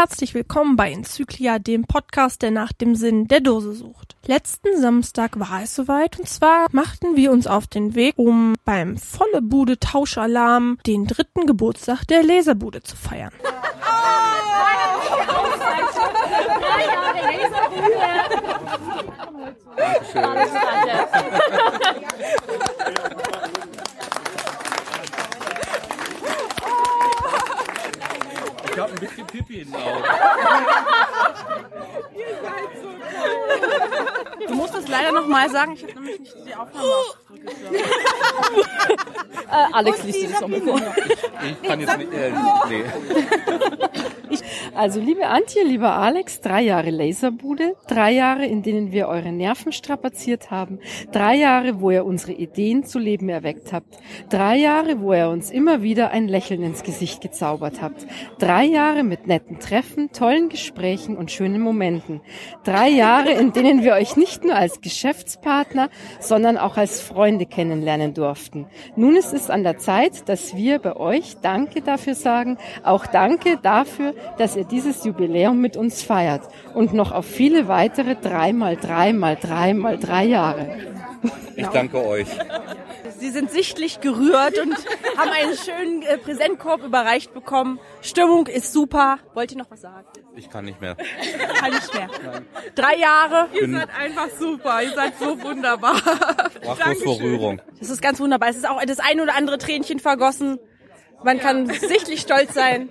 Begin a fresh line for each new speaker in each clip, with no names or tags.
Herzlich willkommen bei Enzyklia, dem Podcast, der nach dem Sinn der Dose sucht. Letzten Samstag war es soweit und zwar machten wir uns auf den Weg, um beim Volle Bude Tauschalarm den dritten Geburtstag der Laserbude zu feiern.
Ich habe ein bisschen Pipi in den Augen.
Du musst es leider noch mal sagen, ich habe nämlich nicht die Aufnahme zurückgeführt.
Äh, Alex liest es nochmal vor.
Ich kann jetzt nicht. Äh, nee.
Also, liebe Antje, lieber Alex, drei Jahre Laserbude, drei Jahre, in denen wir eure Nerven strapaziert haben, drei Jahre, wo ihr unsere Ideen zu Leben erweckt habt, drei Jahre, wo ihr uns immer wieder ein Lächeln ins Gesicht gezaubert habt, drei Jahre mit netten Treffen, tollen Gesprächen und schönen Momenten, drei Jahre, in denen wir euch nicht nur als Geschäftspartner, sondern auch als Freunde kennenlernen durften. Nun ist es an der Zeit, dass wir bei euch Danke dafür sagen, auch Danke dafür, dass ihr dieses Jubiläum mit uns feiert und noch auf viele weitere drei mal drei mal drei mal drei Jahre.
Ich danke euch.
Sie sind sichtlich gerührt und haben einen schönen äh, Präsentkorb überreicht bekommen. Stimmung ist super. Wollt ihr noch was sagen?
Ich kann nicht mehr.
Kann nicht mehr. Drei Jahre.
Bin
einfach super. Ihr seid so wunderbar.
sprachlos vor Rührung.
Das ist ganz wunderbar. Es ist auch das ein oder andere Tränchen vergossen. Man kann sichtlich stolz sein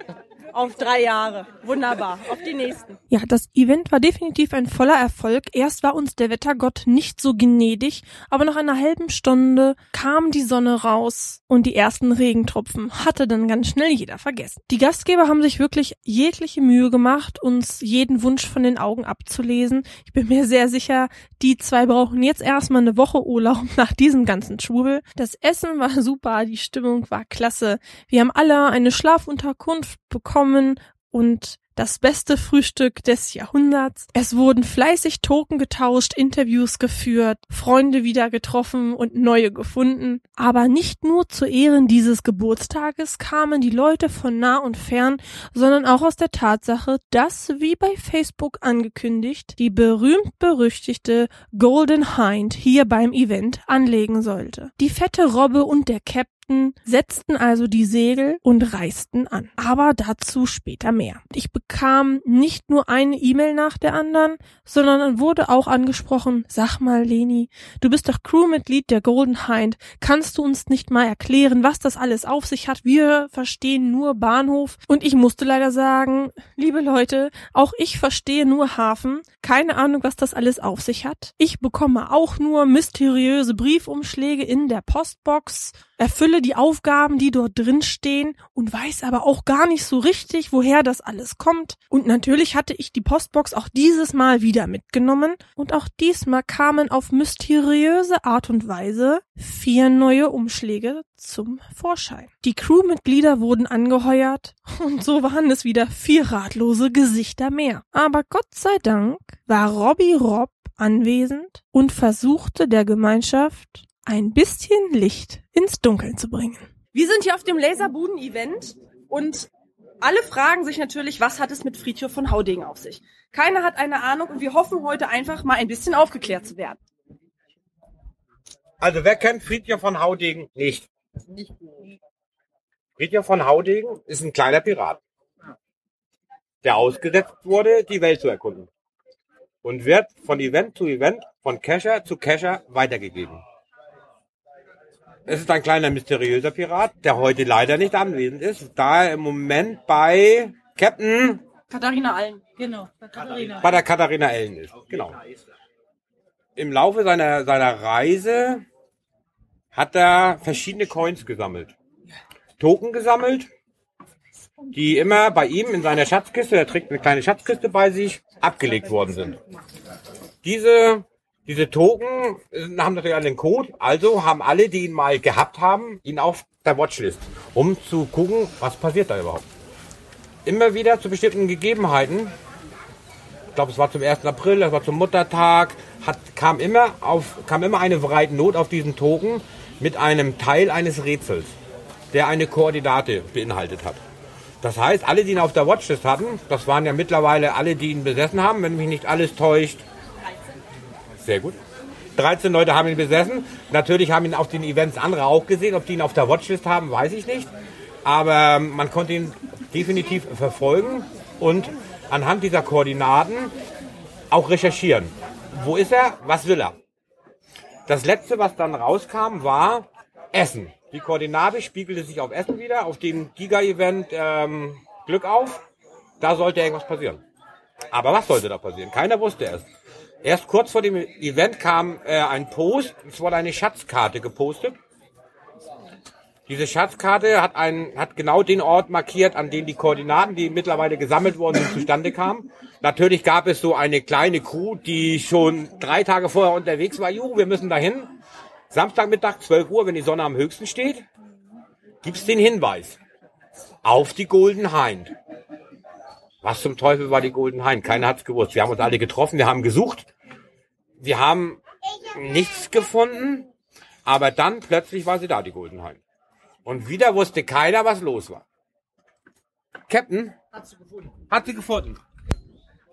auf drei Jahre. Wunderbar. Auf die nächsten.
Ja, das Event war definitiv ein voller Erfolg. Erst war uns der Wettergott nicht so gnädig, aber nach einer halben Stunde kam die Sonne raus und die ersten Regentropfen hatte dann ganz schnell jeder vergessen. Die Gastgeber haben sich wirklich jegliche Mühe gemacht, uns jeden Wunsch von den Augen abzulesen. Ich bin mir sehr sicher, die zwei brauchen jetzt erstmal eine Woche Urlaub nach diesem ganzen Schwurbel. Das Essen war super, die Stimmung war klasse. Wir haben alle eine Schlafunterkunft bekommen und das beste Frühstück des Jahrhunderts. Es wurden fleißig Token getauscht, Interviews geführt, Freunde wieder getroffen und neue gefunden. Aber nicht nur zu Ehren dieses Geburtstages kamen die Leute von nah und fern, sondern auch aus der Tatsache, dass, wie bei Facebook angekündigt, die berühmt-berüchtigte Golden Hind hier beim Event anlegen sollte. Die fette Robbe und der Captain setzten also die Segel und reisten an. Aber dazu später mehr. Ich bekam nicht nur eine E-Mail nach der anderen, sondern wurde auch angesprochen, sag mal Leni, du bist doch Crewmitglied der Golden Hind, kannst du uns nicht mal erklären, was das alles auf sich hat? Wir verstehen nur Bahnhof und ich musste leider sagen, liebe Leute, auch ich verstehe nur Hafen, keine Ahnung, was das alles auf sich hat. Ich bekomme auch nur mysteriöse Briefumschläge in der Postbox, erfülle die Aufgaben, die dort drin stehen und weiß aber auch gar nicht so richtig, woher das alles kommt. Und natürlich hatte ich die Postbox auch dieses Mal wieder mitgenommen und auch diesmal kamen auf mysteriöse Art und Weise vier neue Umschläge zum Vorschein. Die Crewmitglieder wurden angeheuert und so waren es wieder vier ratlose Gesichter mehr. Aber Gott sei Dank war Robbie Robb anwesend und versuchte der Gemeinschaft ein bisschen Licht ins Dunkeln zu bringen.
Wir sind hier auf dem Laserbuden-Event und alle fragen sich natürlich, was hat es mit Friedhof von Haudegen auf sich? Keiner hat eine Ahnung und wir hoffen heute einfach mal ein bisschen aufgeklärt zu werden.
Also wer kennt Friedrich von Haudegen nicht? Friedrich von Haudegen ist ein kleiner Pirat, der ausgesetzt wurde, die Welt zu erkunden. Und wird von Event zu Event, von Kescher zu Kescher weitergegeben. Es ist ein kleiner mysteriöser Pirat, der heute leider nicht anwesend ist, da er im Moment bei Captain
Katharina Allen.
Genau, Katharina.
bei der Katharina Ellen ist. Genau. Im Laufe seiner, seiner Reise hat er verschiedene Coins gesammelt. Token gesammelt, die immer bei ihm in seiner Schatzkiste, er trägt eine kleine Schatzkiste bei sich, abgelegt worden sind. Diese, diese Token äh, haben natürlich einen Code, also haben alle, die ihn mal gehabt haben, ihn auf der Watchlist, um zu gucken, was passiert da überhaupt. Immer wieder zu bestimmten Gegebenheiten ich glaube, es war zum 1. April, das war zum Muttertag, hat, kam, immer auf, kam immer eine breite Not auf diesen Token mit einem Teil eines Rätsels, der eine Koordinate beinhaltet hat. Das heißt, alle, die ihn auf der Watchlist hatten, das waren ja mittlerweile alle, die ihn besessen haben, wenn mich nicht alles täuscht. Sehr gut. 13 Leute haben ihn besessen. Natürlich haben ihn auf den Events andere auch gesehen. Ob die ihn auf der Watchlist haben, weiß ich nicht. Aber ähm, man konnte ihn definitiv verfolgen und anhand dieser Koordinaten auch recherchieren. Wo ist er? Was will er? Das letzte, was dann rauskam, war Essen. Die Koordinate spiegelte sich auf Essen wieder, auf dem Giga-Event ähm, Glück auf. Da sollte irgendwas passieren. Aber was sollte da passieren? Keiner wusste es. Erst kurz vor dem Event kam äh, ein Post, es wurde eine Schatzkarte gepostet. Diese Schatzkarte hat, einen, hat genau den Ort markiert, an dem die Koordinaten, die mittlerweile gesammelt worden sind, zustande kamen. Natürlich gab es so eine kleine Crew, die schon drei Tage vorher unterwegs war. Juhu, wir müssen dahin. Samstagmittag, 12 Uhr, wenn die Sonne am höchsten steht, gibt's den Hinweis auf die Golden Hind. Was zum Teufel war die Golden Hind? Keiner hat's gewusst. Wir haben uns alle getroffen, wir haben gesucht. Wir haben nichts gefunden, aber dann plötzlich war sie da, die Golden Hind. Und wieder wusste keiner, was los war. Captain? Hat sie gefunden. Hat sie gefunden.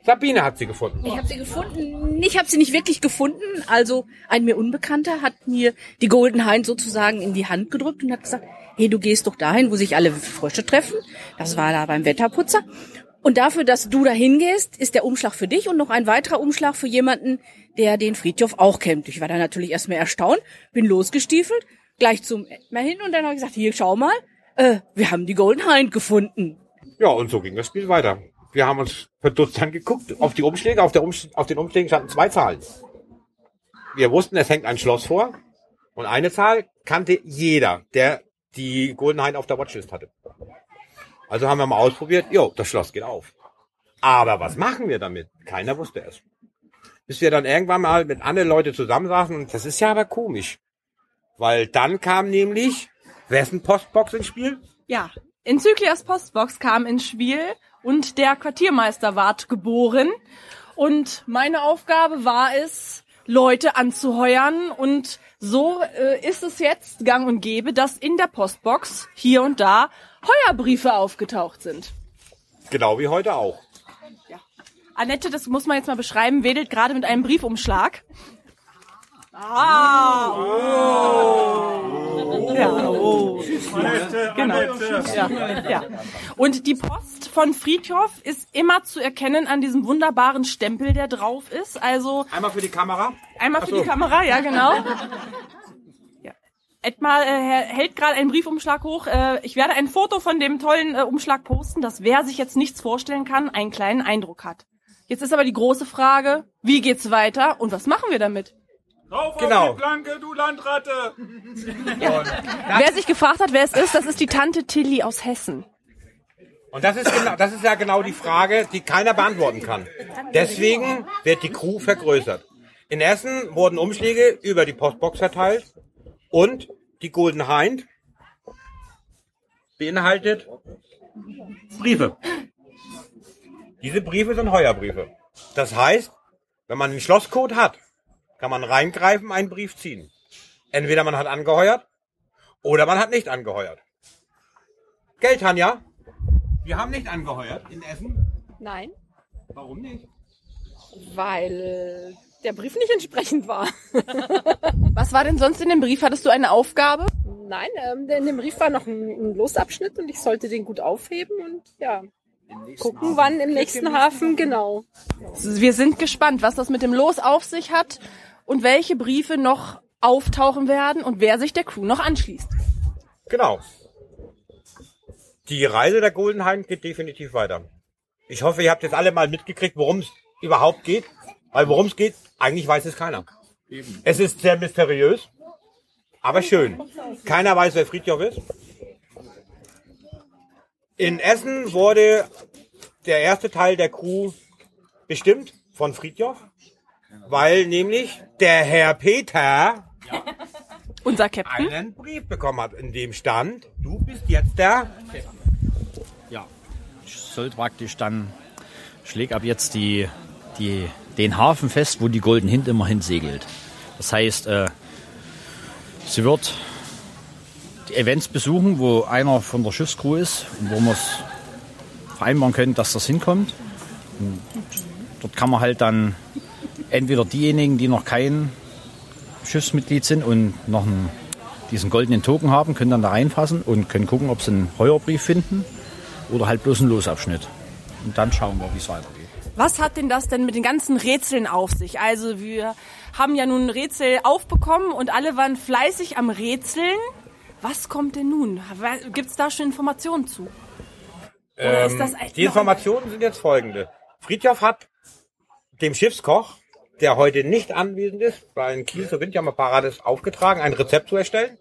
Sabine hat sie gefunden.
Ich habe sie gefunden. Ich habe sie nicht wirklich gefunden. Also ein mir Unbekannter hat mir die Golden Hind sozusagen in die Hand gedrückt und hat gesagt, hey, du gehst doch dahin, wo sich alle Frösche treffen. Das war da beim Wetterputzer. Und dafür, dass du dahin gehst, ist der Umschlag für dich und noch ein weiterer Umschlag für jemanden, der den Friedhof auch kennt. Ich war dann natürlich erstmal erstaunt, bin losgestiefelt, gleich zum Edmar hin und dann habe ich gesagt, hier, schau mal, äh, wir haben die Golden Hind gefunden.
Ja, und so ging das Spiel weiter. Wir haben uns verdutzt angeguckt auf die Umschläge. Auf, der Umsch auf den Umschlägen standen zwei Zahlen. Wir wussten, es hängt ein Schloss vor. Und eine Zahl kannte jeder, der die Golden Hind auf der Watchlist hatte. Also haben wir mal ausprobiert, jo, das Schloss geht auf. Aber was machen wir damit? Keiner wusste es. Bis wir dann irgendwann mal mit anderen Leuten zusammensaßen und das ist ja aber komisch. Weil dann kam nämlich, wessen Postbox ins Spiel?
Ja, Enzyklias Postbox kam ins Spiel und der Quartiermeister ward geboren. Und meine Aufgabe war es, Leute anzuheuern und so äh, ist es jetzt gang und gäbe, dass in der Postbox hier und da Heuerbriefe aufgetaucht sind.
Genau wie heute auch.
Annette, das muss man jetzt mal beschreiben, wedelt gerade mit einem Briefumschlag. Ah, oh. Ja, oh. Genau. Ja, ja. Und die Post von Friedhof ist immer zu erkennen an diesem wunderbaren Stempel, der drauf ist. Also
Einmal für die Kamera.
einmal für
so.
die Kamera, ja genau. Ja. Edmar äh, hält gerade einen Briefumschlag hoch. Äh, ich werde ein Foto von dem tollen äh, Umschlag posten, dass wer sich jetzt nichts vorstellen kann, einen kleinen Eindruck hat. Jetzt ist aber die große Frage, wie geht's weiter und was machen wir damit?
Rauf
Genau.
auf die Planke, du Landratte!
Wer sich gefragt hat, wer es ist, das ist die Tante Tilly aus Hessen.
Und das ist, genau, das ist ja genau die Frage, die keiner beantworten kann. Deswegen wird die Crew vergrößert. In Essen wurden Umschläge über die Postbox verteilt und die Golden Hind beinhaltet Briefe. Diese Briefe sind Heuerbriefe. Das heißt, wenn man einen Schlosscode hat, kann man reingreifen, einen Brief ziehen. Entweder man hat angeheuert oder man hat nicht angeheuert. Geld, Tanja? Wir haben nicht angeheuert in Essen.
Nein,
Warum nicht?
weil der Brief nicht entsprechend war.
Was war denn sonst in dem Brief? Hattest du eine Aufgabe?
Nein, ähm, in dem Brief war noch ein, ein Losabschnitt und ich sollte den gut aufheben und ja, gucken, wann im nächsten Hafen, genau.
Wir sind gespannt, was das mit dem Los auf sich hat und welche Briefe noch auftauchen werden und wer sich der Crew noch anschließt.
Genau. Die Reise der Golden Hind geht definitiv weiter. Ich hoffe, ihr habt jetzt alle mal mitgekriegt, worum es überhaupt geht. Weil worum es geht, eigentlich weiß es keiner. Es ist sehr mysteriös, aber schön. Keiner weiß, wer Friedhof ist. In Essen wurde der erste Teil der Crew bestimmt von Friedhof, weil nämlich der Herr Peter
Unser Captain.
einen Brief bekommen hat, in dem stand, du bist jetzt der
Ja, ich soll praktisch dann, schläg ab jetzt die, die, den Hafen fest, wo die Golden Hind immer hinsegelt. Das heißt, äh, sie wird die Events besuchen, wo einer von der Schiffscrew ist und wo man es vereinbaren können, dass das hinkommt. Und dort kann man halt dann entweder diejenigen, die noch kein Schiffsmitglied sind und noch einen, diesen goldenen Token haben, können dann da reinfassen und können gucken, ob sie einen Heuerbrief finden oder halt bloß einen Losabschnitt. Und dann schauen wir, wie es weitergeht.
Was hat denn das denn mit den ganzen Rätseln auf sich? Also wir haben ja nun Rätsel aufbekommen und alle waren fleißig am Rätseln. Was kommt denn nun? Gibt es da schon Informationen zu? Oder ist das
Ähm, die Informationen sind jetzt folgende. Friedhoff hat dem Schiffskoch, der heute nicht anwesend ist, weil in Kiel zur Windjammerparade ist, aufgetragen, ein Rezept zu erstellen.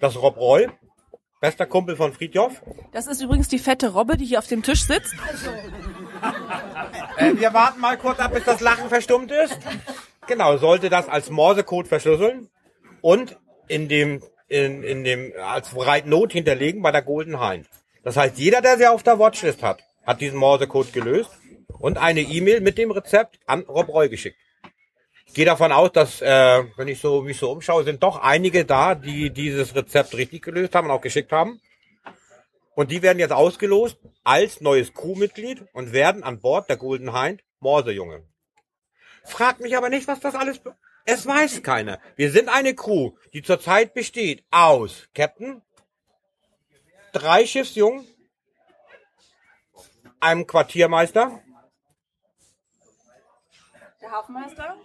Das Rob Roy, bester Kumpel von Friedhoff.
Das ist übrigens die fette Robbe, die hier auf dem Tisch sitzt.
Äh, wir warten mal kurz ab, bis das Lachen verstummt ist. Genau, sollte das als Morsecode verschlüsseln und in dem, in, in dem, als Not hinterlegen bei der Golden Hind. Das heißt, jeder, der sie auf der Watchlist hat, hat diesen Morsecode gelöst und eine E-Mail mit dem Rezept an Rob Roy geschickt. Ich gehe davon aus, dass, äh, wenn ich so mich so umschaue, sind doch einige da, die dieses Rezept richtig gelöst haben und auch geschickt haben. Und die werden jetzt ausgelost als neues Crewmitglied und werden an Bord der Golden Hind Morsejunge. Fragt mich aber nicht, was das alles... Es weiß keiner. Wir sind eine Crew, die zurzeit besteht aus Captain, drei Schiffsjungen, einem Quartiermeister,
Der Hafenmeister?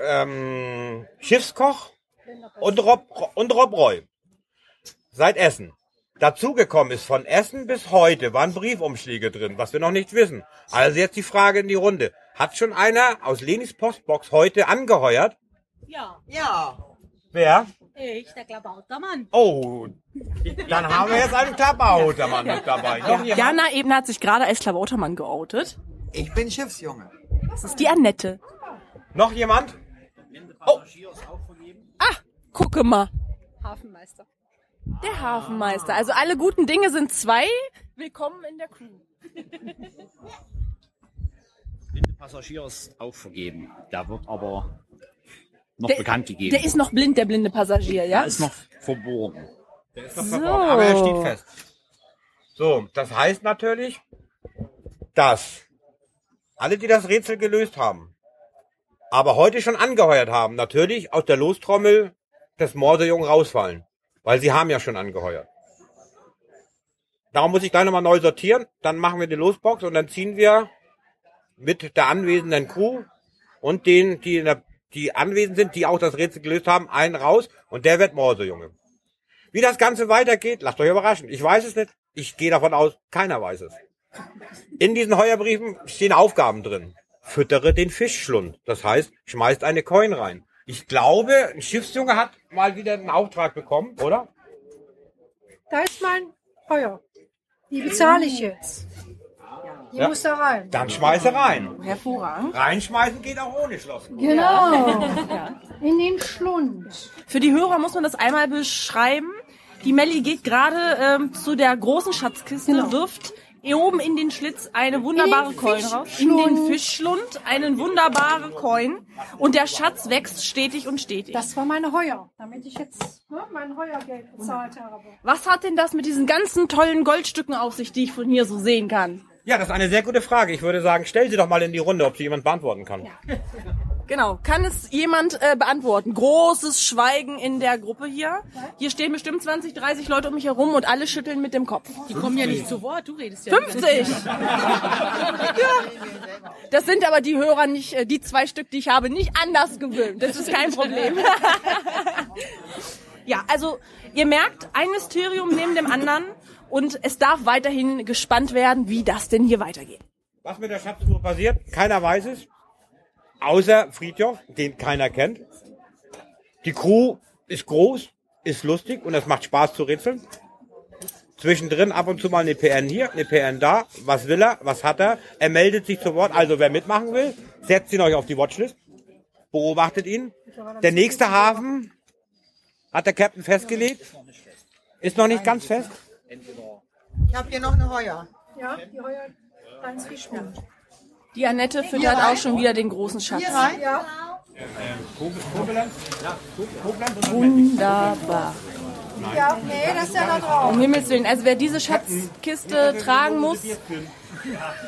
Ähm, Schiffskoch und Rob, und Rob Roy. Seit Essen. Dazugekommen ist von Essen bis heute waren Briefumschläge drin, was wir noch nicht wissen. Also jetzt die Frage in die Runde. Hat schon einer aus Lenis Postbox heute angeheuert?
Ja,
Ja.
Wer?
ich, der Klabautermann.
Oh, dann haben wir jetzt einen Klabautermann mit dabei. Jemand?
Jana Ebner hat sich gerade als Klabautermann geoutet.
Ich bin Schiffsjunge.
Das ist die Annette.
Noch jemand?
Gucke mal.
Hafenmeister.
Der Hafenmeister. Also alle guten Dinge sind zwei. Willkommen in der Crew.
Blinde Passagier ist auch vergeben. Der wird aber noch
Der-
bekannt gegeben.
Der ist noch blind, der blinde Passagier, ja?
Der ist noch verborgen.
Der ist noch verborgen, aber er steht fest. So, das heißt natürlich, dass alle, die das Rätsel gelöst haben, aber heute schon angeheuert haben, natürlich aus der Lostrommel des Morsejungen rausfallen. Weil sie haben ja schon angeheuert. Darum muss ich gleich nochmal neu sortieren. Dann machen wir die Losbox und dann ziehen wir mit der anwesenden Crew und denen, die, in der, die anwesend sind, die auch das Rätsel gelöst haben, einen raus und der wird Morsejunge. Wie das Ganze weitergeht, lasst euch überraschen. Ich weiß es nicht. Ich gehe davon aus, keiner weiß es. In diesen Heuerbriefen stehen Aufgaben drin. Füttere den Fischschlund. Das heißt, schmeißt eine Coin rein. Ich glaube, ein Schiffsjunge hat mal wieder einen Auftrag bekommen, oder?
Da ist mein Heuer. Die bezahle ich jetzt. Die
Ja.
muss da rein.
Dann schmeiße rein.
Hervorragend.
Reinschmeißen geht auch ohne Schloss.
Genau. In den Schlund.
Für die Hörer muss man das einmal beschreiben. Die Melli geht gerade ähm, zu der großen Schatzkiste,
Genau.
wirft oben in den Schlitz eine wunderbare Coin raus. In den
Fischschlund.
Einen wunderbare Coin. Und der Schatz wächst stetig und stetig.
Das war meine Heuer, damit ich jetzt ne, mein Heuergeld bezahlt habe.
Was hat denn das mit diesen ganzen tollen Goldstücken auf sich, die ich von hier so sehen kann?
Ja, das ist eine sehr gute Frage. Ich würde sagen, stell sie doch mal in die Runde, ob sie jemand beantworten kann.
Genau. Kann es jemand äh, beantworten? Großes Schweigen in der Gruppe hier. Hier stehen bestimmt 20, 30 Leute um mich herum und alle schütteln mit dem Kopf.
Die kommen ja nicht zu Wort, du redest ja.
50! ja. Das sind aber die Hörer nicht, äh, die zwei Stück, die ich habe, nicht anders gewöhnt. Das ist kein Problem. ja, also ihr merkt, ein Mysterium neben dem anderen und es darf weiterhin gespannt werden, wie das denn hier weitergeht.
Was mit der Schatztruhe passiert, keiner weiß es. Außer Friedhof, den keiner kennt. Die Crew ist groß, ist lustig und es macht Spaß zu rätseln. Zwischendrin ab und zu mal eine PN hier, eine PN da. Was will er? Was hat er? Er meldet sich zu Wort. Also wer mitmachen will, setzt ihn euch auf die Watchlist. Beobachtet ihn. Der nächste Hafen hat der Captain festgelegt. Ist noch nicht ganz fest.
Ich habe hier noch eine Heuer.
Ja, die Heuer, kleines Fischschlund.
Die Annette füttert auch schon wieder den großen Schatz.
Hier rein?
Ja,
Wunderbar.
Ja, nee, das ist ja noch drauf.
Um Himmels Willen. Also wer diese Schatzkiste tragen muss,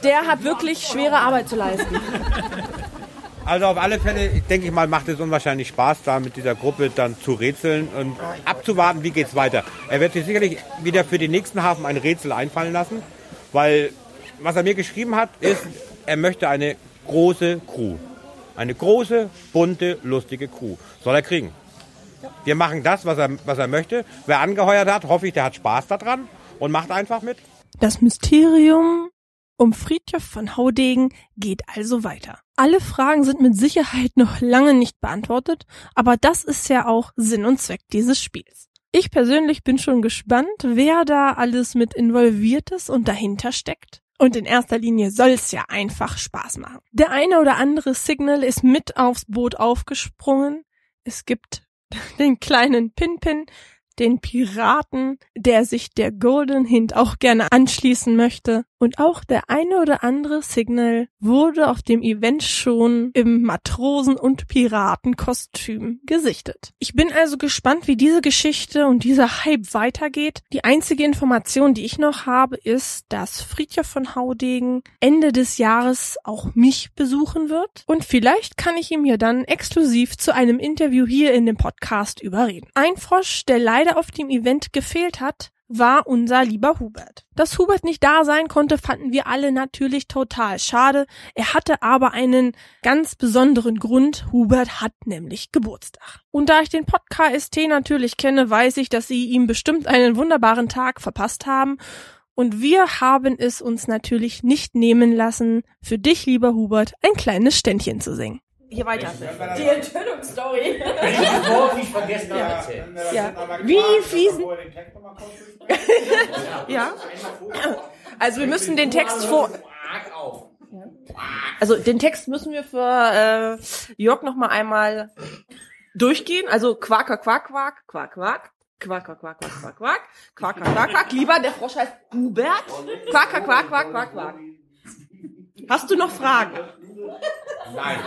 der hat wirklich schwere Arbeit zu leisten.
Also auf alle Fälle, ich denke ich mal, macht es unwahrscheinlich Spaß, da mit dieser Gruppe dann zu rätseln und abzuwarten, wie geht's weiter. Er wird sich sicherlich wieder für den nächsten Hafen ein Rätsel einfallen lassen, weil was er mir geschrieben hat, ist, er möchte eine große Crew. Eine große, bunte, lustige Crew. Soll er kriegen. Wir machen das, was er, was er möchte. Wer angeheuert hat, hoffe ich, der hat Spaß daran und macht einfach mit.
Das Mysterium um Friedhof von Haudegen geht also weiter. Alle Fragen sind mit Sicherheit noch lange nicht beantwortet, aber das ist ja auch Sinn und Zweck dieses Spiels. Ich persönlich bin schon gespannt, wer da alles mit involviert ist und dahinter steckt. Und in erster Linie soll es ja einfach Spaß machen. Der eine oder andere Signal ist mit aufs Boot aufgesprungen. Es gibt den kleinen Pinpin, den Piraten, der sich der Golden Hint auch gerne anschließen möchte. Und auch der eine oder andere Signal wurde auf dem Event schon im Matrosen- und Piratenkostüm gesichtet. Ich bin also gespannt, wie diese Geschichte und dieser Hype weitergeht. Die einzige Information, die ich noch habe, ist, dass Friedhof von Haudegen Ende des Jahres auch mich besuchen wird. Und vielleicht kann ich ihm ja dann exklusiv zu einem Interview hier in dem Podcast überreden. Ein Frosch, der leider auf dem Event gefehlt hat, war unser lieber Hubert. Dass Hubert nicht da sein konnte, fanden wir alle natürlich total schade. Er hatte aber einen ganz besonderen Grund. Hubert hat nämlich Geburtstag. Und da ich den Podcast natürlich kenne, weiß ich, dass sie ihm bestimmt einen wunderbaren Tag verpasst haben. Und wir haben es uns natürlich nicht nehmen lassen, für dich, lieber Hubert, ein kleines Ständchen zu singen.
Hier weiter. Die Enthüllungsstory.
nicht vergessen
Ja. Wie fließen. ja. Also wir müssen den Text vor. Also den Text müssen wir für äh, Jörg noch mal einmal durchgehen. Also Quack, Quack, Quack, Quack. Quack, quack, quack, quack, quack, quack, quack, quack, quack, quack. Lieber, der Frosch heißt Hubert. Quack, quack, quack, quack, quack, quack. Hast du noch Fragen?
Nein.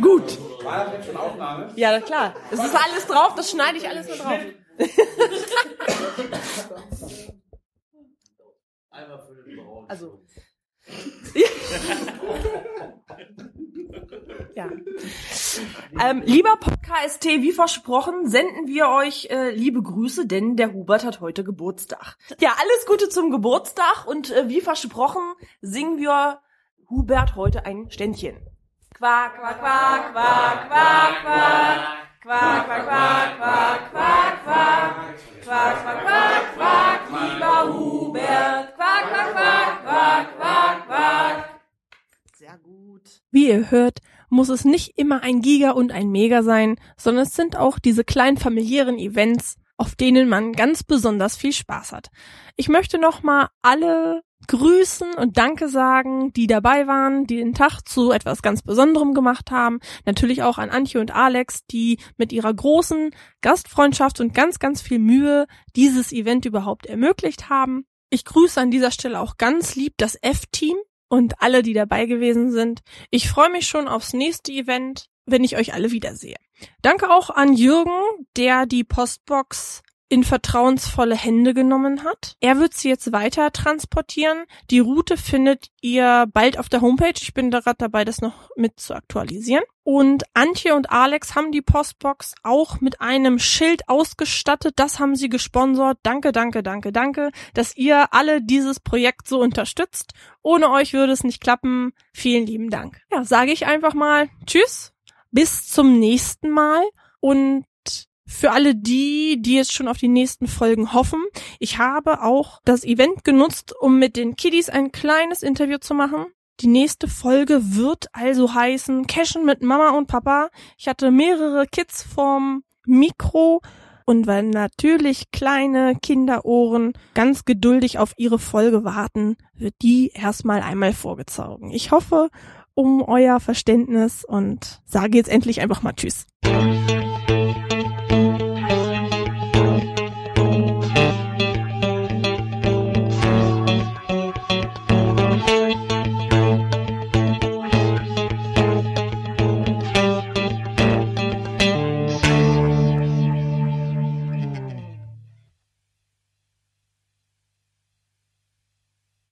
Gut.
War das jetzt schon Aufnahme?
Ja, klar. Das ist alles drauf, das schneide ich alles nur drauf. Also. ja. Ähm, lieber Podcast, wie versprochen, senden wir euch äh, liebe Grüße, denn der Hubert hat heute Geburtstag. Ja, alles Gute zum Geburtstag und äh, wie versprochen singen wir Hubert heute ein Ständchen. Quack, quack, quack, quack, quack, quack. Quack, quack, quack, quack, quack, quack. Quack, quack, quack, quack, lieber Hubert. Quack, quack, quack, quack, quack, quack. Sehr gut.
Wie ihr hört, muss es nicht immer ein Giga und ein Mega sein, sondern es sind auch diese kleinen familiären Events, auf denen man ganz besonders viel Spaß hat. Ich möchte nochmal alle grüßen und Danke sagen, die dabei waren, die den Tag zu etwas ganz Besonderem gemacht haben. Natürlich auch an Antje und Alex, die mit ihrer großen Gastfreundschaft und ganz, ganz viel Mühe dieses Event überhaupt ermöglicht haben. Ich grüße an dieser Stelle auch ganz lieb das F-Team und alle, die dabei gewesen sind. Ich freue mich schon aufs nächste Event, wenn ich euch alle wiedersehe. Danke auch an Jürgen, der die Postbox in vertrauensvolle Hände genommen hat. Er wird sie jetzt weiter transportieren. Die Route findet ihr bald auf der Homepage. Ich bin gerade dabei, das noch mit zu aktualisieren. Und Antje und Alex haben die Postbox auch mit einem Schild ausgestattet. Das haben sie gesponsert. Danke, danke, danke, danke, dass ihr alle dieses Projekt so unterstützt. Ohne euch würde es nicht klappen. Vielen lieben Dank. Ja, sage ich einfach mal Tschüss. Bis zum nächsten Mal und für alle die, die jetzt schon auf die nächsten Folgen hoffen, ich habe auch das Event genutzt, um mit den Kiddies ein kleines Interview zu machen. Die nächste Folge wird also heißen Cashen mit Mama und Papa. Ich hatte mehrere Kids vorm Mikro und weil natürlich kleine Kinderohren ganz geduldig auf ihre Folge warten, wird die erstmal einmal vorgezogen. Ich hoffe um euer Verständnis und sage jetzt endlich einfach mal Tschüss.